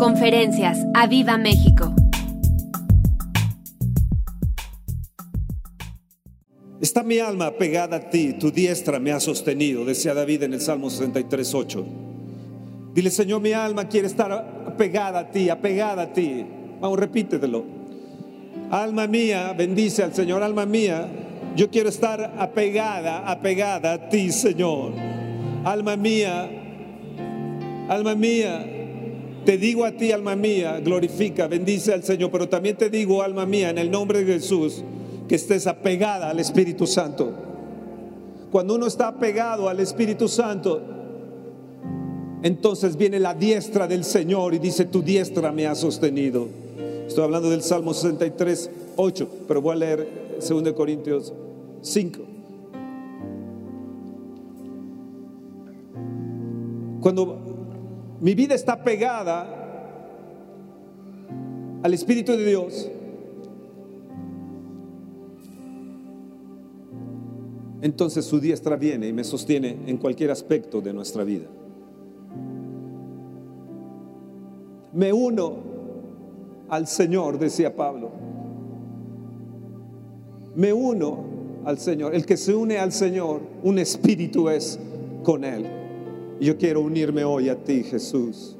Conferencias. ¡A Viva México! Está mi alma pegada a ti, tu diestra me ha sostenido, decía David en el Salmo 63, 8. Dile, Señor, mi alma quiere estar apegada a ti, apegada a ti. Vamos, repítetelo. Alma mía, bendice al Señor, alma mía, yo quiero estar apegada, apegada a ti, Señor. Alma mía, alma mía, te digo a ti, alma mía, glorifica, bendice al Señor, pero también te digo, alma mía, en el nombre de Jesús, que estés apegada al Espíritu Santo. Cuando uno está apegado al Espíritu Santo, entonces viene la diestra del Señor y dice, tu diestra me ha sostenido. Estoy hablando del Salmo 63, 8, pero voy a leer 2 Corintios 5. Cuando mi vida está pegada al Espíritu de Dios, entonces su diestra viene y me sostiene en cualquier aspecto de nuestra vida. Me uno al Señor, decía Pablo. Me uno al Señor. El que se une al Señor, un espíritu es con Él. Yo quiero unirme hoy a ti, Jesús.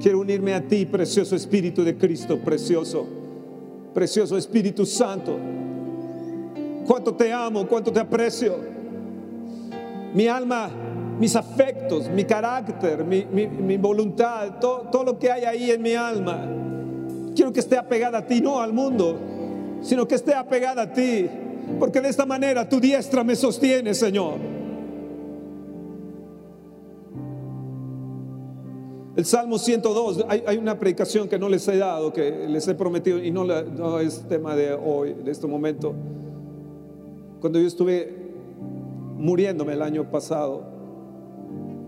Quiero unirme a ti, precioso Espíritu de Cristo, precioso, precioso Espíritu Santo cuánto te amo, cuánto te aprecio. Mi alma, mis afectos, mi carácter, mi, voluntad, todo, todo lo que hay ahí en mi alma. Quiero que esté apegada a ti, no al mundo, sino que esté apegada a ti. Porque de esta manera tu diestra me sostiene, Señor. El Salmo 102, hay, una predicación que no les he dado, que les he prometido, y no, no es tema de hoy, de este momento. Cuando yo estuve muriéndome el año pasado,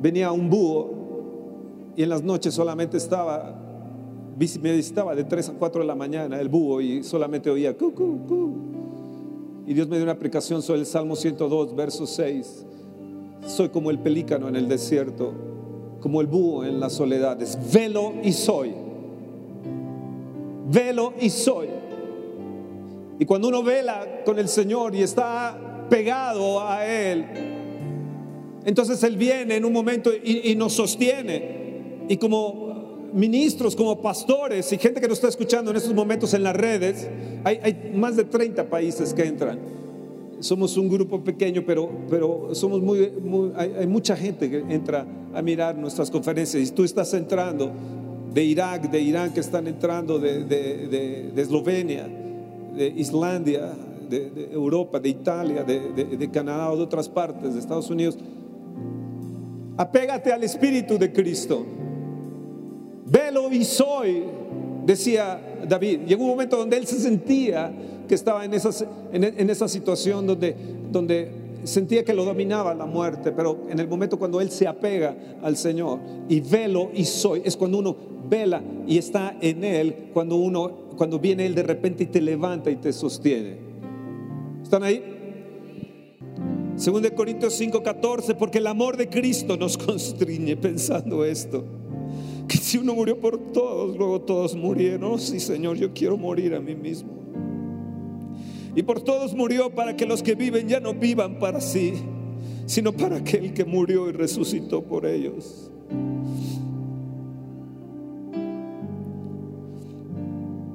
venía un búho y en las noches solamente estaba, me visitaba de 3 a 4 de la mañana el búho y solamente oía cu, cu, Y Dios me dio una aplicación sobre el Salmo 102, verso 6. Soy como el pelícano en el desierto, como el búho en las soledades. Velo y soy. Velo y soy. Y cuando uno vela con el Señor y está pegado a Él, entonces Él viene en un momento y, nos sostiene. Y como ministros, como pastores y gente que nos está escuchando en estos momentos en las redes, hay, más de 30 países que entran. Somos un grupo pequeño, pero, pero somos muy, hay, mucha gente que entra a mirar nuestras conferencias. Y tú estás entrando de Irak, de Irán, que están entrando de, de Eslovenia de Islandia, de, Europa, de Italia, de, Canadá o de otras partes, de Estados Unidos. Apégate al Espíritu de Cristo. Velo y soy, decía David. Llegó un momento donde él se sentía que estaba en, en, esa situación donde, donde sentía que lo dominaba la muerte, pero en el momento cuando él se apega al Señor y velo y soy, es cuando uno vela y está en él, cuando uno cuando viene Él de repente y te levanta y te sostiene. ¿Están ahí? Según de Corintios 5:14, porque el amor de Cristo nos constriñe pensando esto. Que si uno murió por todos, luego todos murieron. Oh, sí, Señor, yo quiero morir a mí mismo. Y por todos murió para que los que viven ya no vivan para sí, sino para aquel que murió y resucitó por ellos.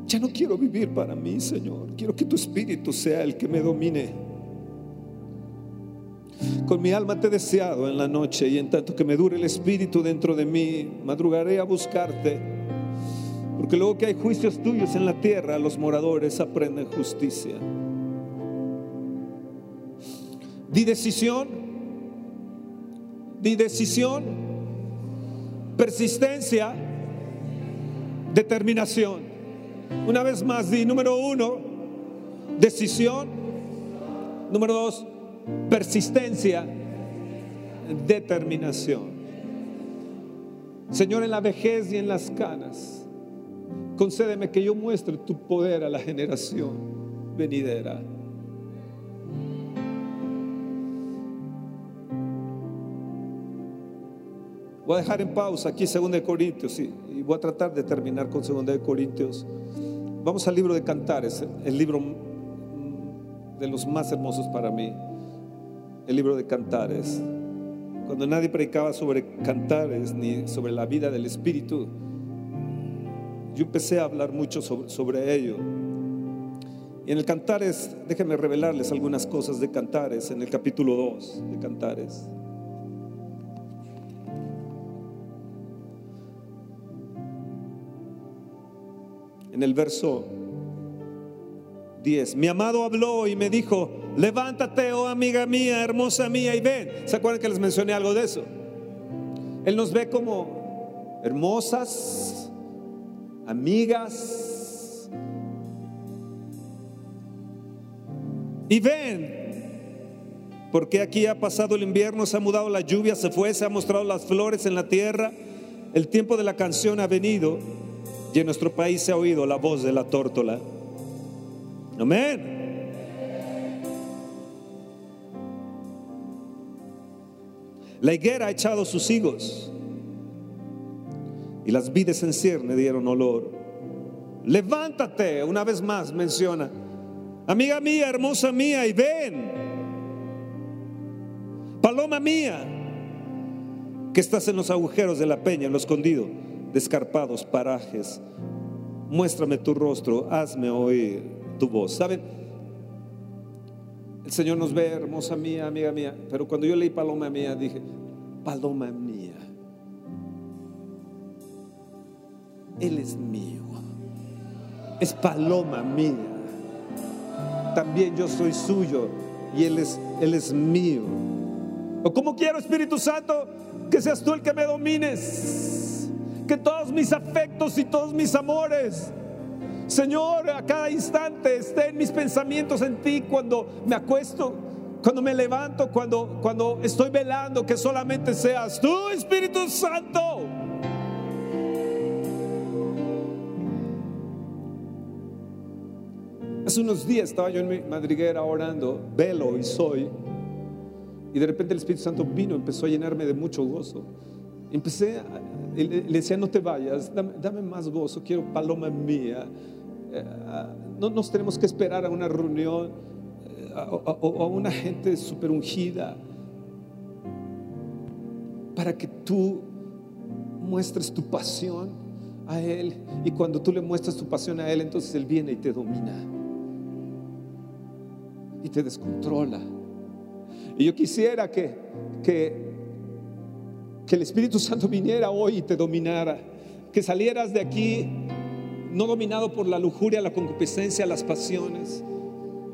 Ya no quiero vivir para mí, Señor. Quiero que tu espíritu sea el que me domine. Con mi alma te he deseado en la noche y en tanto que me dure el espíritu dentro de mí, madrugaré a buscarte. Porque luego que hay juicios tuyos en la tierra, los moradores aprenden justicia. Di decisión, di decisión, persistencia, determinación. Una vez más, di número uno, decisión. Número dos, persistencia, determinación. Señor, en la vejez y en las canas, concédeme que yo muestre tu poder a la generación venidera. Voy a dejar en pausa aquí 2 Corintios y, y Voy a tratar de terminar con 2 de Corintios. Vamos al libro de Cantares, el libro de los más hermosos para mí, el libro de Cantares. Cuando nadie predicaba sobre cantares ni sobre la vida del Espíritu, yo empecé a hablar mucho sobre, sobre ello. Y en el Cantares, déjenme revelarles algunas cosas de Cantares, en el capítulo 2 de Cantares. En el verso 10, mi amado habló y me dijo, levántate, oh amiga mía, hermosa mía, y ven. ¿Se acuerdan que les mencioné algo de eso? Él nos ve como hermosas, amigas. Y ven, porque aquí ha pasado el invierno, se ha mudado la lluvia, se fue, se han mostrado las flores en la tierra, el tiempo de la canción ha venido y en nuestro país se ha oído la voz de la tórtola. Amén. La higuera ha echado sus higos y las vides en cierne dieron olor. Levántate, una vez más menciona, amiga mía, hermosa mía, y ven, paloma mía, que estás en los agujeros de la peña, en lo escondido de escarpados parajes. Muéstrame tu rostro, hazme oír tu voz. ¿Saben? El Señor nos ve, hermosa mía, amiga mía. Pero cuando yo leí paloma mía, dije, paloma mía. Él es mío. Es paloma mía. También yo soy suyo y Él es, Él es mío. ¿O cómo quiero, Espíritu Santo, que seas tú el que me domines? Que todos mis afectos y todos mis amores Señor, a cada instante estén mis pensamientos en ti cuando me acuesto, cuando me levanto, cuando, cuando estoy velando, que solamente seas tú, Espíritu Santo. Hace unos días estaba yo en mi madriguera orando, velo y soy, y de repente el Espíritu Santo vino, empezó a llenarme de mucho gozo. Empecé, le decía, no te vayas, dame, dame más gozo, quiero paloma mía no nos tenemos que esperar a una reunión eh, o a una gente super ungida para que tú muestres tu pasión a Él. Y cuando tú le muestras tu pasión a Él, entonces Él viene y te domina y te descontrola. Y yo quisiera que, que, que el Espíritu Santo viniera hoy y te dominara, que salieras de aquí no dominado por la lujuria, la concupiscencia, las pasiones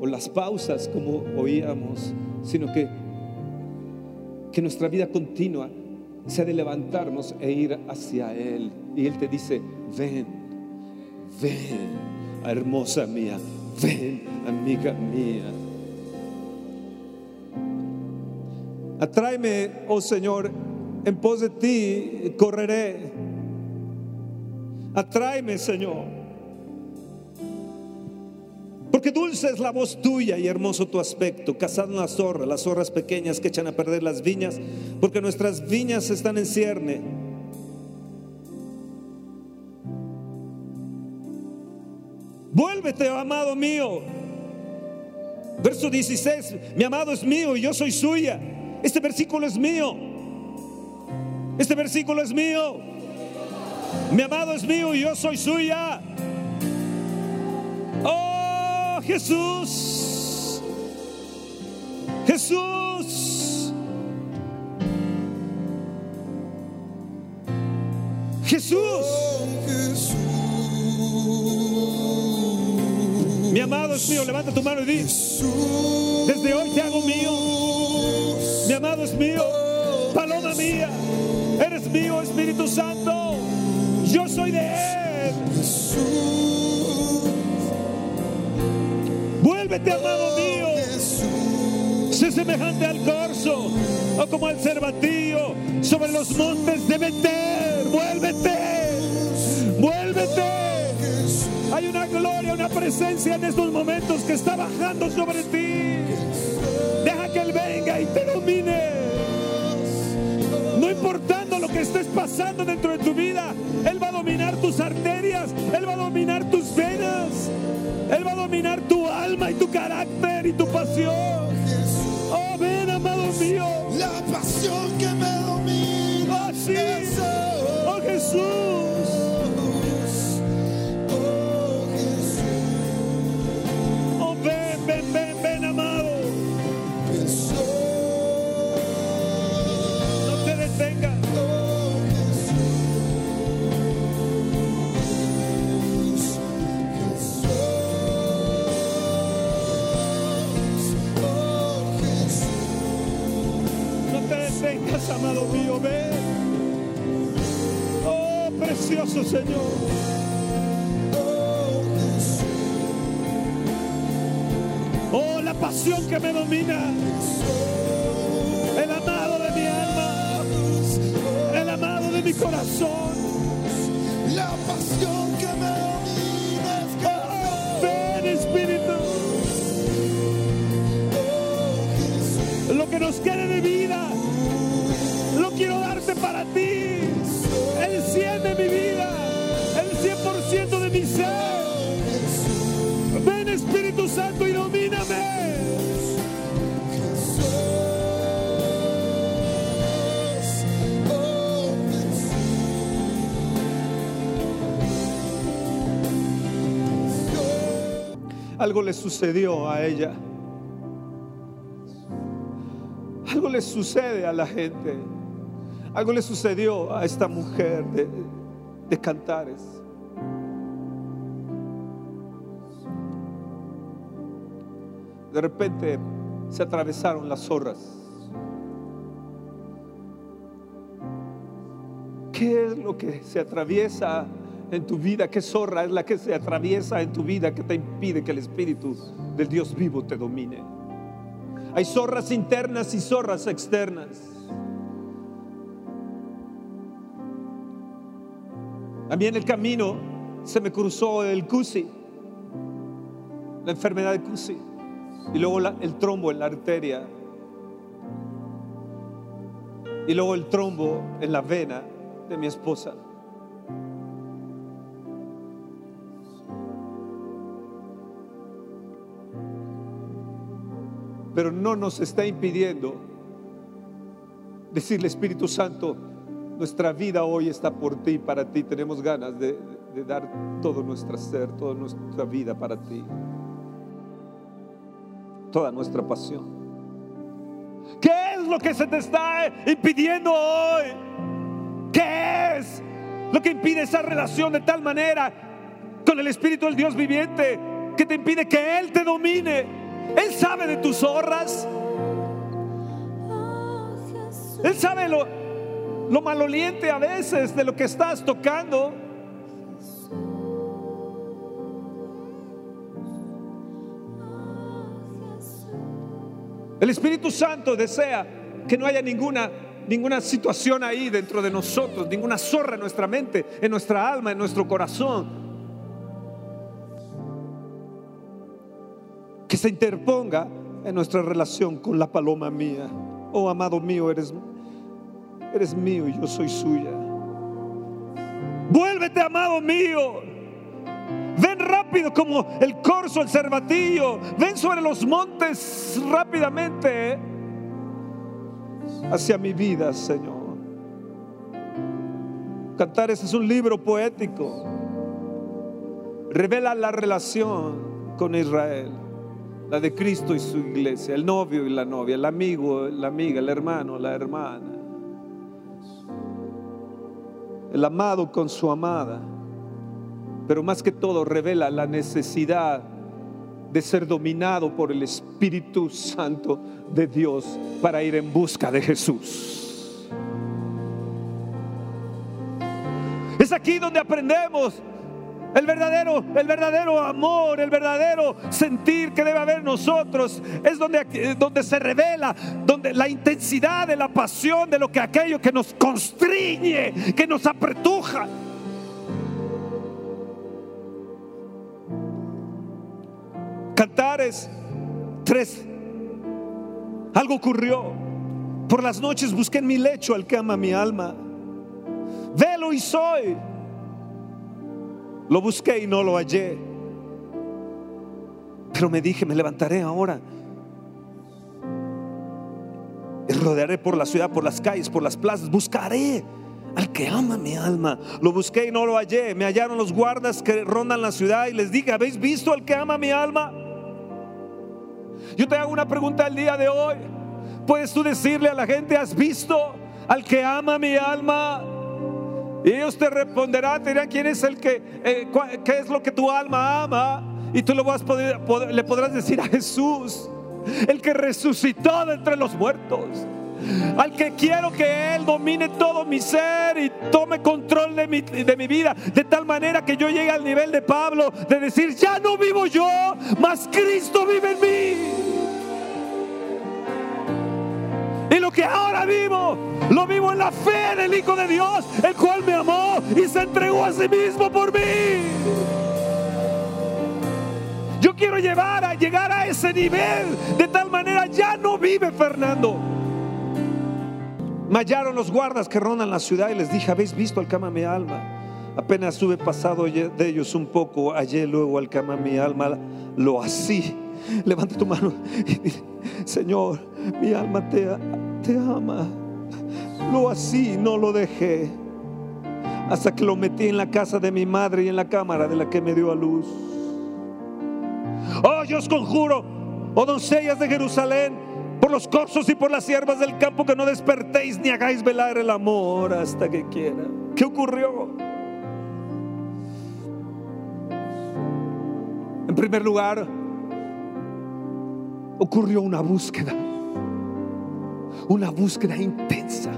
o las pausas como oíamos, sino que, que nuestra vida continua sea de levantarnos e ir hacia Él. Y Él te dice, ven, ven, hermosa mía, ven, amiga mía. Atráeme, oh Señor, en pos de ti correré Atráeme, Señor. Porque dulce es la voz tuya y hermoso tu aspecto. Cazad una zorra, las zorras pequeñas que echan a perder las viñas, porque nuestras viñas están en cierne. Vuélvete, oh amado mío. Verso 16, mi amado es mío y yo soy suya. Este versículo es mío. Este versículo es mío. Mi amado es mío y yo soy suya. Oh Jesús. Jesús. Jesús. Mi amado es mío, levanta tu mano y di, desde hoy te hago mío. Mi amado es mío, paloma mía, mío, Espíritu Santo. Yo soy de Él. Vuélvete, amado mío. Sé semejante al corzo o como al cervatillo sobre los montes de Beter. Vuélvete. Vuélvete. Hay una gloria, una presencia en estos momentos que está bajando sobre ti. Deja que Él venga y te domine. Importando lo que estés pasando dentro de tu vida, Él va a dominar tus arterias, Él va a dominar tus venas, Él va a dominar tu alma y tu carácter y tu pasión. Oh, ven, amado mío. La pasión que me domina. Oh, sí. Oh, Jesús. Amado mío, ven. Oh, precioso Señor. Oh. Oh, la pasión que me domina. El amado de mi alma. El amado de mi corazón. Algo le sucedió a ella. Algo le sucede a la gente. Algo le sucedió a esta mujer de, de cantares. De repente se atravesaron las zorras. ¿Qué es lo que se atraviesa en tu vida? ¿Qué zorra es la que se atraviesa en tu vida que te impide que el Espíritu del Dios vivo te domine? Hay zorras internas y zorras externas. A mí en el camino se me cruzó el CUSI, la enfermedad de CUSI, y luego el trombo en la arteria, y luego el trombo en la vena de mi esposa. Pero no nos está impidiendo decirle Espíritu Santo, nuestra vida hoy está por ti, para ti. Tenemos ganas de dar todo nuestro ser, toda nuestra vida para ti. Toda nuestra pasión. ¿Qué es lo que se te está impidiendo hoy? ¿Qué es lo que impide esa relación de tal manera con el Espíritu del Dios viviente que te impide que Él te domine? Él sabe de tus zorras. Él sabe lo, lo maloliente a veces de lo que estás tocando. El Espíritu Santo desea que no haya ninguna, ninguna situación ahí dentro de nosotros, ninguna zorra en nuestra mente, en nuestra alma, en nuestro corazón, que se interponga en nuestra relación con la paloma mía. Oh, amado mío, eres, eres mío y yo soy suya. Vuélvete, amado mío. Ven rápido como el corzo, el cervatillo. Ven sobre los montes rápidamente ¿eh? hacia mi vida, Señor. Cantares es un libro poético. Revela la relación con Israel, la de Cristo y su iglesia, el novio y la novia, el amigo, la amiga, el hermano, la hermana, el amado con su amada pero más que todo revela la necesidad de ser dominado por el Espíritu Santo de Dios para ir en busca de Jesús. Es aquí donde aprendemos el verdadero, el verdadero amor, el verdadero sentir que debe haber nosotros. Es donde, donde se revela, donde la intensidad de la pasión de lo que aquello que nos constriñe, que nos apretuja. Cantares 3. Algo ocurrió. Por las noches busqué en mi lecho al que ama mi alma. Velo y soy. Lo busqué y no lo hallé. Pero me dije, me levantaré ahora. Y rodearé por la ciudad, por las calles, por las plazas. Buscaré al que ama mi alma. Lo busqué y no lo hallé. Me hallaron los guardas que rondan la ciudad y les dije, ¿habéis visto al que ama mi alma? Yo te hago una pregunta el día de hoy. ¿Puedes tú decirle a la gente, has visto al que ama mi alma? Y ellos te responderán, te dirán quién es el que, eh, qué es lo que tu alma ama. Y tú lo vas poder- pod- le podrás decir a Jesús, el que resucitó de entre los muertos. Al que quiero que Él domine todo mi ser y tome control de mi, de mi vida. De tal manera que yo llegue al nivel de Pablo de decir, ya no vivo yo, mas Cristo vive en mí. Y lo que ahora vivo, lo vivo en la fe del Hijo de Dios, el cual me amó y se entregó a sí mismo por mí. Yo quiero llevar a llegar a ese nivel de tal manera ya no vive Fernando. Me hallaron los guardas que rondan la ciudad y les dije, ¿habéis visto al que ama mi alma? Apenas estuve pasado de ellos un poco, hallé luego al que ama mi alma, lo así. Levanta tu mano y dile, Señor, mi alma te, te ama. Lo así, no lo dejé. Hasta que lo metí en la casa de mi madre y en la cámara de la que me dio a luz. Oh, yo os conjuro, oh doncellas de Jerusalén, por los corzos y por las hierbas del campo, que no despertéis ni hagáis velar el amor hasta que quiera. ¿Qué ocurrió? En primer lugar, ocurrió una búsqueda, una búsqueda intensa.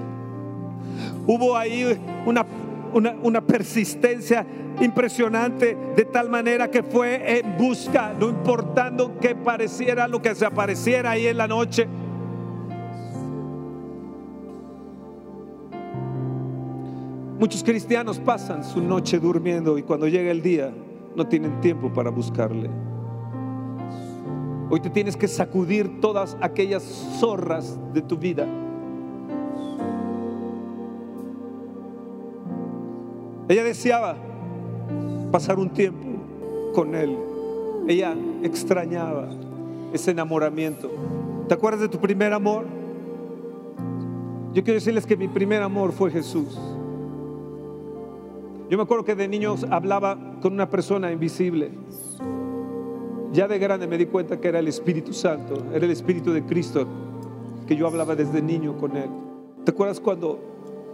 Hubo ahí una, una, una persistencia impresionante de tal manera que fue en busca, no importando que pareciera lo que se apareciera ahí en la noche. Muchos cristianos pasan su noche durmiendo y cuando llega el día no tienen tiempo para buscarle. Hoy te tienes que sacudir todas aquellas zorras de tu vida. Ella deseaba pasar un tiempo con él. Ella extrañaba ese enamoramiento. ¿Te acuerdas de tu primer amor? Yo quiero decirles que mi primer amor fue Jesús. Yo me acuerdo que de niños hablaba con una persona invisible. Ya de grande me di cuenta que era el Espíritu Santo, era el Espíritu de Cristo, que yo hablaba desde niño con Él. ¿Te acuerdas cuando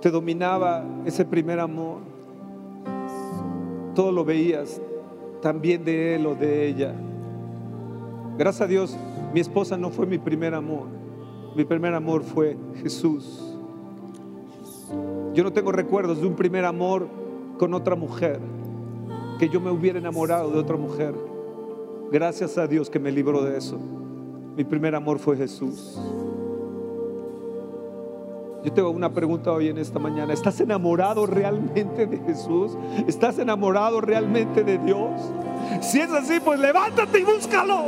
te dominaba ese primer amor? Todo lo veías, también de Él o de ella. Gracias a Dios, mi esposa no fue mi primer amor. Mi primer amor fue Jesús. Yo no tengo recuerdos de un primer amor con otra mujer, que yo me hubiera enamorado de otra mujer. Gracias a Dios que me libró de eso. Mi primer amor fue Jesús. Yo tengo una pregunta hoy en esta mañana. ¿Estás enamorado realmente de Jesús? ¿Estás enamorado realmente de Dios? Si es así, pues levántate y búscalo.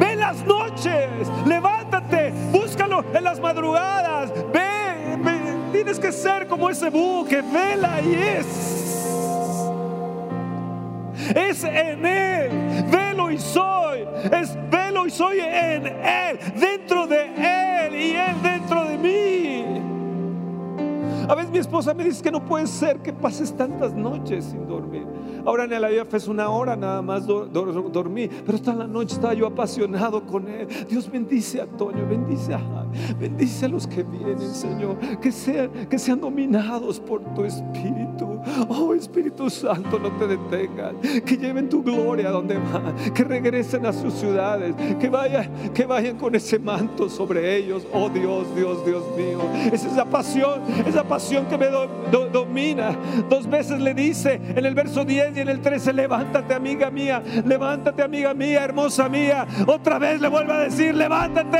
Ve las noches, levántate, búscalo en las madrugadas. Tienes que ser como ese búho que vela y es. Es en Él, velo y soy, es velo y soy en Él, dentro de Él y Él dentro de mí. A veces mi esposa me dice que no puede ser que pases tantas noches sin dormir. Ahora en el IF es una hora nada más do- do- dormí, pero esta la noche estaba yo apasionado con Él. Dios bendice a Toño, bendice a bendice a los que vienen, Señor, que sean, que sean dominados por tu Espíritu. Oh Espíritu Santo, no te detengas, que lleven tu gloria a donde van, que regresen a sus ciudades, que vayan, que vayan con ese manto sobre ellos. Oh Dios, Dios, Dios mío, es esa pasión, esa pasión que me do- do- domina. Dos veces le dice en el verso 10 y en el 13, levántate amiga mía, levántate amiga mía, hermosa mía. Otra vez le vuelve a decir, levántate.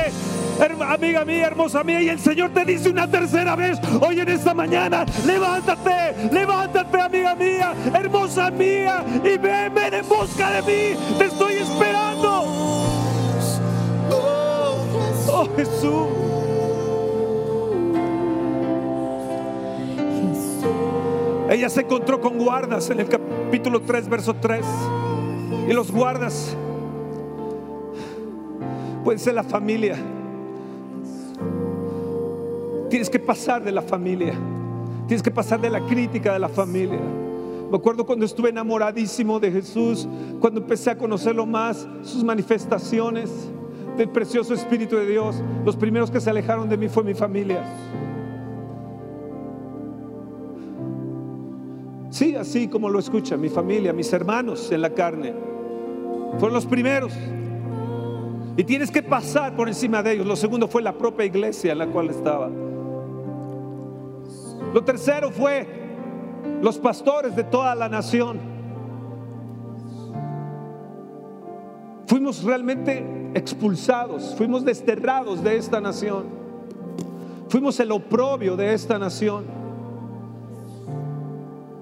herma- Mía, hermosa mía, y el Señor te dice una tercera vez hoy en esta mañana: levántate, levántate, amiga mía, hermosa mía, y ven, en busca de mí. Te estoy esperando. Oh Jesús. Ella se encontró con guardas en el capítulo 3, verso 3. Y los guardas pueden ser la familia. Tienes que pasar de la familia. Tienes que pasar de la crítica de la familia. Me acuerdo cuando estuve enamoradísimo de Jesús, cuando empecé a conocerlo más, sus manifestaciones del precioso Espíritu de Dios. Los primeros que se alejaron de mí fue mi familia. Sí, así como lo escucha mi familia, mis hermanos en la carne. Fueron los primeros. Y tienes que pasar por encima de ellos. Lo segundo fue la propia iglesia en la cual estaba. Lo tercero fue los pastores de toda la nación. Fuimos realmente expulsados, fuimos desterrados de esta nación. Fuimos el oprobio de esta nación.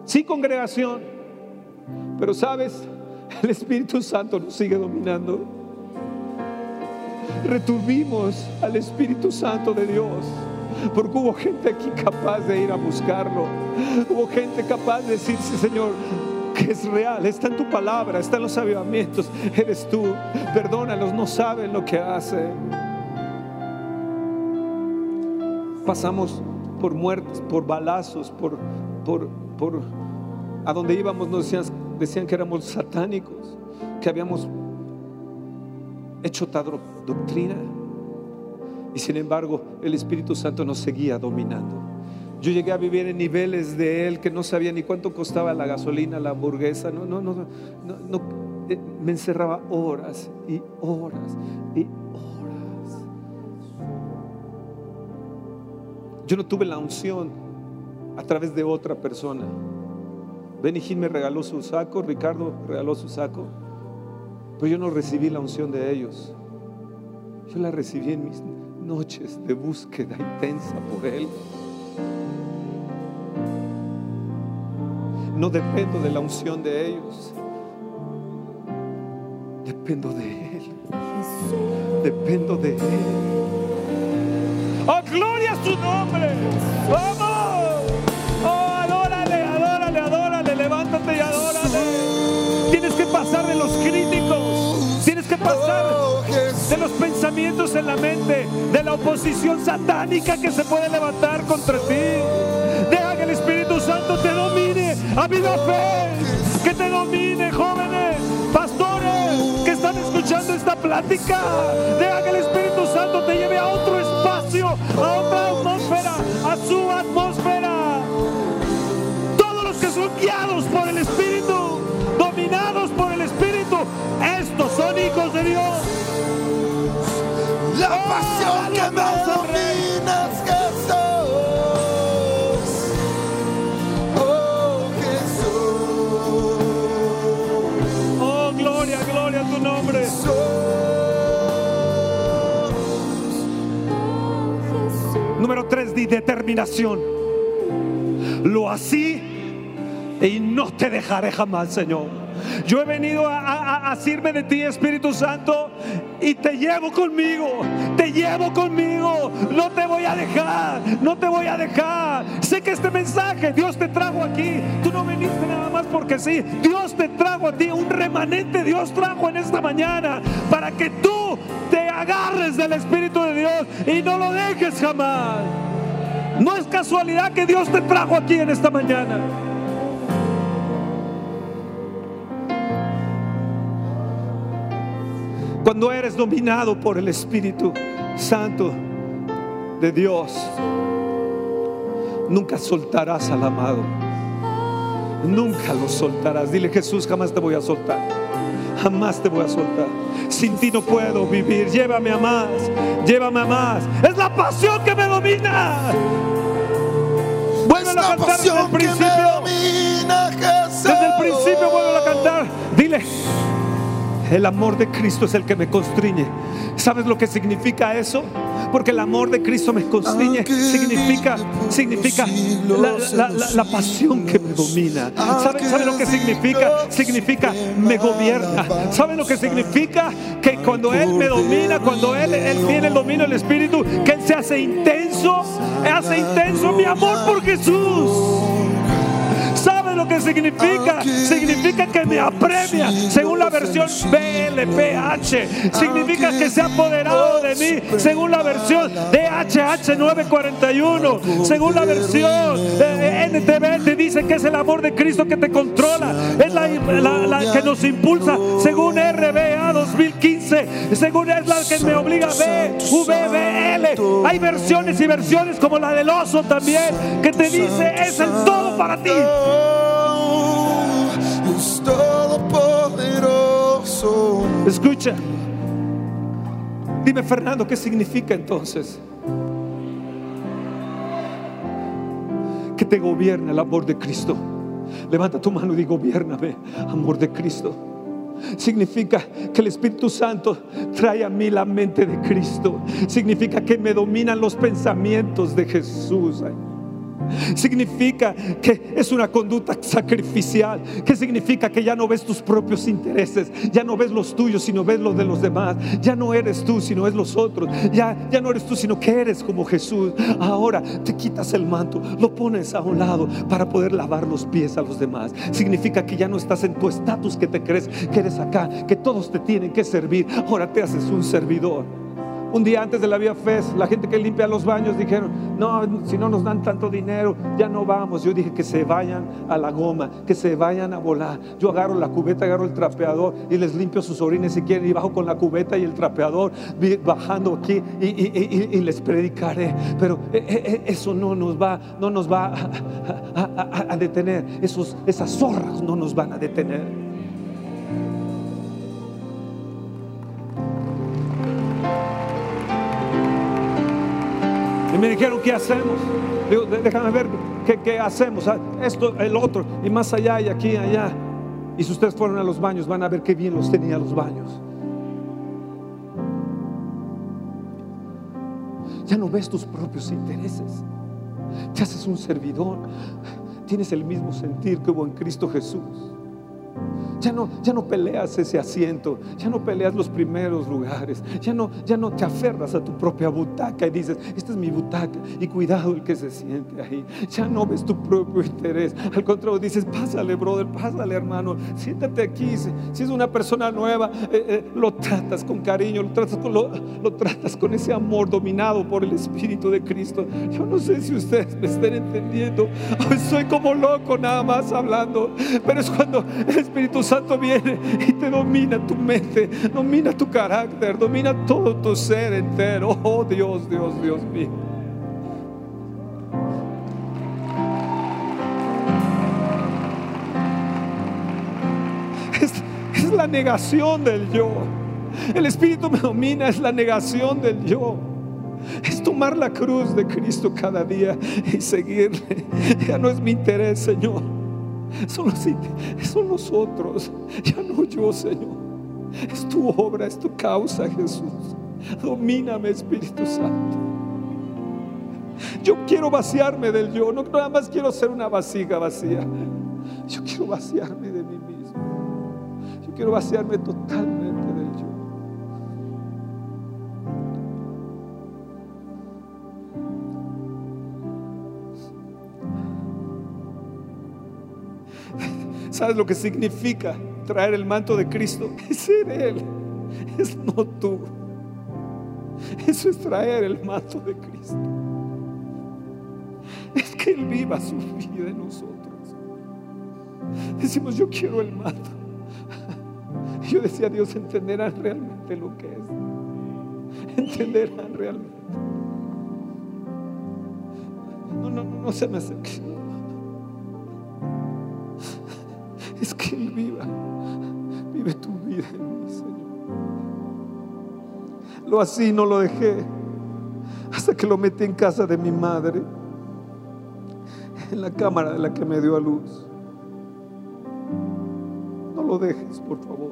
Sí, congregación, pero sabes, el Espíritu Santo nos sigue dominando. Retuvimos al Espíritu Santo de Dios. Porque hubo gente aquí capaz de ir a buscarlo. Hubo gente capaz de decirse, Señor, que es real, está en tu palabra, está en los avivamientos, eres tú. Perdónalos, no saben lo que hacen. Pasamos por muertes, por balazos, por, por, por a donde íbamos nos decían, decían que éramos satánicos, que habíamos hecho tal doctrina. Y sin embargo, el Espíritu Santo nos seguía dominando. Yo llegué a vivir en niveles de Él que no sabía ni cuánto costaba la gasolina, la hamburguesa. No, no, no, no, eh, me encerraba horas y horas y horas. Yo no tuve la unción a través de otra persona. Benny me regaló su saco, Ricardo regaló su saco, pero yo no recibí la unción de ellos. Yo la recibí en mis noches de búsqueda intensa por Él. No dependo de la unción de ellos. Dependo de Él. Dependo de Él. ¡Oh, gloria a su nombre! ¡Vamos! ¡Oh, adórale, adórale, adórale! Levántate y adórale. Tienes que pasar de los críticos. Tienes que pasar de los pensamientos en la mente, de la oposición satánica que se puede levantar contra ti. Deja que el Espíritu Santo te domine. Ha habido fe. Que te domine, jóvenes, pastores que están escuchando esta plática. Deja que el Espíritu Santo te lleve a otro espacio, a otra atmósfera, a su atmósfera. Todos los que son guiados por el Espíritu, dominados por La pasión que Rey. domina es Jesús. Oh Jesús. Oh, gloria, gloria a tu nombre. Número tres, di determinación. Lo así y no te dejaré jamás, Señor. Yo he venido a, a, a de ti, Espíritu Santo, y te llevo conmigo, te llevo conmigo. No te voy a dejar, no te voy a dejar. Sé que este mensaje Dios te trajo aquí. Tú no viniste nada más porque sí. Dios te trajo a ti, un remanente Dios trajo en esta mañana para que tú te agarres del Espíritu de Dios y no lo dejes jamás. No es casualidad que Dios te trajo aquí en esta mañana. Cuando eres dominado por el Espíritu Santo de Dios, nunca soltarás al amado. Nunca lo soltarás. Dile Jesús, jamás te voy a soltar. Jamás te voy a soltar. Sin ti no puedo vivir. Llévame a más. Llévame a más. Es la pasión que me domina. A la cantar desde el principio. Desde el principio vuelvo a cantar. Dile, el amor de Cristo es el que me constriñe. ¿Sabes lo que significa eso? Porque el amor de Cristo me constriñe. Significa, significa la, la- la- la pasión que me domina. ¿Sabe, Aunque sabe lo que significa? Significa me gobierna. ¿Sabe lo que significa? Que cuando Él me domina, cuando Él, Él tiene el dominio del Espíritu, que Él se hace intenso, hace intenso mi amor por Jesús. ¿Sabes lo que significa? Significa que me apremia, según la versión BLPH. Significa que se ha apoderado de mí, según la versión DHH 941. Según la versión eh, NTV, te dice que es el amor de Cristo que te controla, es la, la que nos impulsa, según RBA 2015, según es la que me obliga a ver, VBL. Hay versiones y versiones como la del oso también, que te dice es el todo para ti. Es. Escucha. Dime, Fernando, ¿qué significa entonces? Que te gobierna el amor de Cristo. Levanta tu mano y di, gobiername, amor de Cristo. Significa que el Espíritu Santo trae a mí la mente de Cristo. Significa que me dominan los pensamientos de Jesús. Significa que es una conducta sacrificial. Que significa que ya no ves tus propios intereses. Ya no ves los tuyos, sino ves los de los demás. Ya no eres tú, sino es los otros. Ya, ya no eres tú, sino que eres como Jesús. Ahora te quitas el manto, lo pones a un lado para poder lavar los pies a los demás. Significa que ya no estás en tu estatus que te crees que eres acá, que todos te tienen que servir. Ahora te haces un servidor. Un día antes de la Vía Fest, la gente que limpia los baños dijeron, no, si no nos dan tanto dinero, ya no vamos. Yo dije que se vayan a la goma, que se vayan a volar. Yo agarro la cubeta, agarro el trapeador y les limpio sus orines si quieren y bajo con la cubeta y el trapeador bajando aquí y, les predicaré. Pero eh, eh, eso no nos va, no nos va a- a detener. Esos, esas zorras no nos van a detener. Me dijeron, ¿qué hacemos? Digo, "De- déjame ver qué, qué hacemos. Ah, Esto, el otro, y más allá y aquí allá. Y si ustedes fueron a los baños, van a ver qué bien los tenía los baños. Ya no ves tus propios intereses. Te haces un servidor. Tienes el mismo sentir que hubo en Cristo Jesús. Ya no, ya no peleas ese asiento, ya no peleas los primeros lugares, ya no, ya no te aferras a tu propia butaca y dices, esta es mi butaca y cuidado el que se siente ahí. Ya no ves tu propio interés, al contrario dices, pásale brother, pásale hermano, siéntate aquí. Si, si es una persona nueva, eh, eh, lo tratas con cariño, lo tratas con, lo, lo tratas con ese amor dominado por el Espíritu de Cristo. Yo no sé si ustedes me estén entendiendo, soy como loco nada más hablando, pero es cuando el Espíritu Santo viene y te domina tu mente, domina tu carácter, domina todo tu ser entero. Oh Dios, Dios, Dios mío. Es, la negación del yo. El Espíritu me domina, es la negación del yo. Es tomar la cruz de Cristo cada día y seguirle. Ya no es mi interés, Señor. Son los, son los otros. Ya no yo, Señor. Es tu obra, es tu causa, Jesús. Domíname, Espíritu Santo. Yo quiero vaciarme del yo. No nada más quiero ser una vasija vacía. Yo quiero vaciarme de mí mismo. Yo quiero vaciarme totalmente ¿Sabes lo que significa traer el manto de Cristo? Es ser Él, es no tú. Eso es traer el manto de Cristo. Es que Él viva su vida en nosotros. Decimos, yo quiero el manto. Yo decía, Dios, entenderán realmente lo que es. Entenderán realmente. No, no, no, no se me acerque. Es que Él viva. Vive tu vida en mí, Señor. Lo así no lo dejé hasta que lo metí en casa de mi madre, en la cámara de la que me dio a luz. No lo dejes, por favor.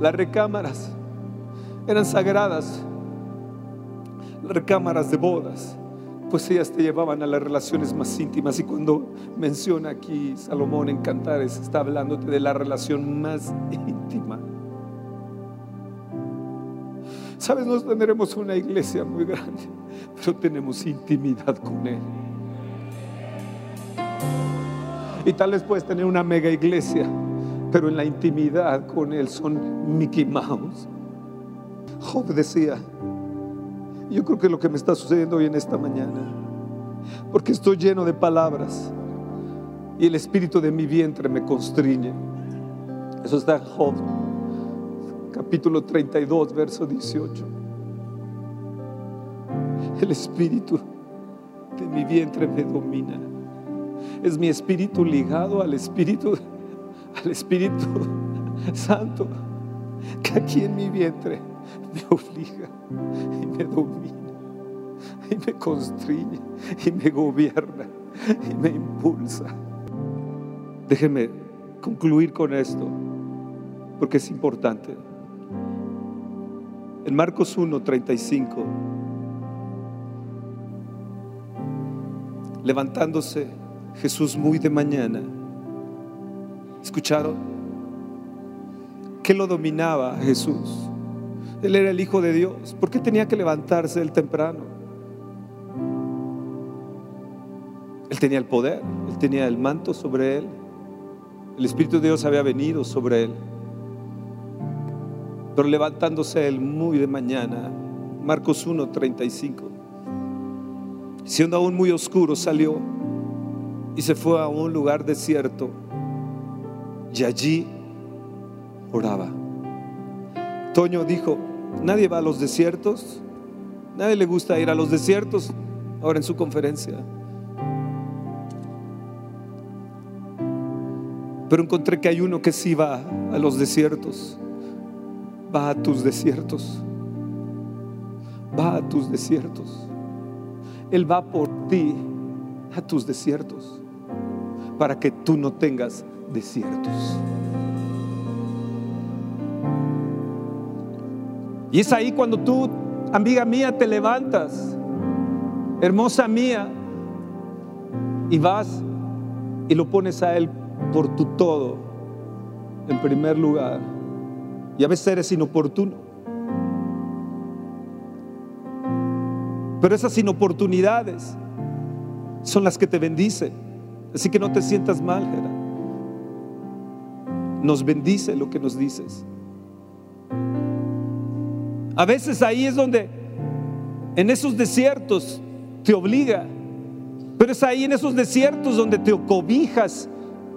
Las recámaras eran sagradas, las recámaras de bodas, pues ellas te llevaban a las relaciones más íntimas. Y cuando menciona aquí Salomón en Cantares, está hablándote de la relación más íntima. Sabes, no tendremos una iglesia muy grande, pero tenemos intimidad con Él. Y tal vez puedes tener una mega iglesia, pero en la intimidad con Él son Mickey Mouse. Job decía, yo creo que lo que me está sucediendo hoy en esta mañana, porque estoy lleno de palabras y el espíritu de mi vientre me constriñe. Eso está en Job, capítulo 32, verso 18. El espíritu de mi vientre me domina. Es mi espíritu ligado al espíritu, al espíritu santo, que aquí en mi vientre me obliga y me domina y me constriñe y me gobierna y me impulsa. Déjenme concluir con esto, porque es importante. En Marcos 1, 35, levantándose Jesús muy de mañana, ¿escucharon? ¿Qué lo dominaba Jesús? Él era el Hijo de Dios. ¿Por qué tenía que levantarse él temprano? Él tenía el poder, él tenía el manto sobre él. El Espíritu de Dios había venido sobre él. Pero levantándose él muy de mañana, Marcos 1, 35, siendo aún muy oscuro, salió y se fue a un lugar desierto y allí oraba. Toño dijo, nadie va a los desiertos, nadie le gusta ir a los desiertos, ahora en su conferencia. Pero encontré que hay uno que sí va a los desiertos, va a tus desiertos, va a tus desiertos. Él va por ti a tus desiertos para que tú no tengas desiertos. Y es ahí cuando tú, amiga mía, te levantas, hermosa mía, y vas y lo pones a Él por tu todo, en primer lugar. Y a veces eres inoportuno. Pero esas inoportunidades son las que te bendicen. Así que no te sientas mal, Gera. Nos bendice lo que nos dices. A veces ahí es donde, en esos desiertos, te obliga. Pero es ahí en esos desiertos donde te cobijas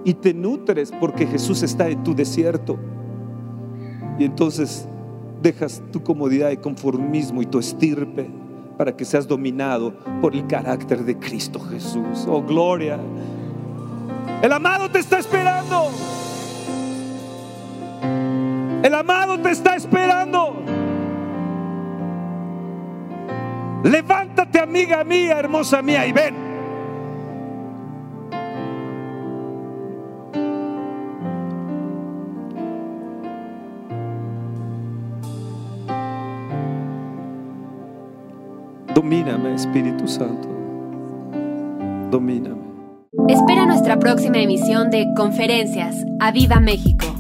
y te nutres porque Jesús está en tu desierto. Y entonces dejas tu comodidad y conformismo y tu estirpe para que seas dominado por el carácter de Cristo Jesús. Oh, gloria. El amado te está esperando. El amado te está esperando. Levántate, amiga mía, hermosa mía, y ven. Domíname, Espíritu Santo. Domíname. Espera nuestra próxima emisión de Conferencias. ¡A Viva México!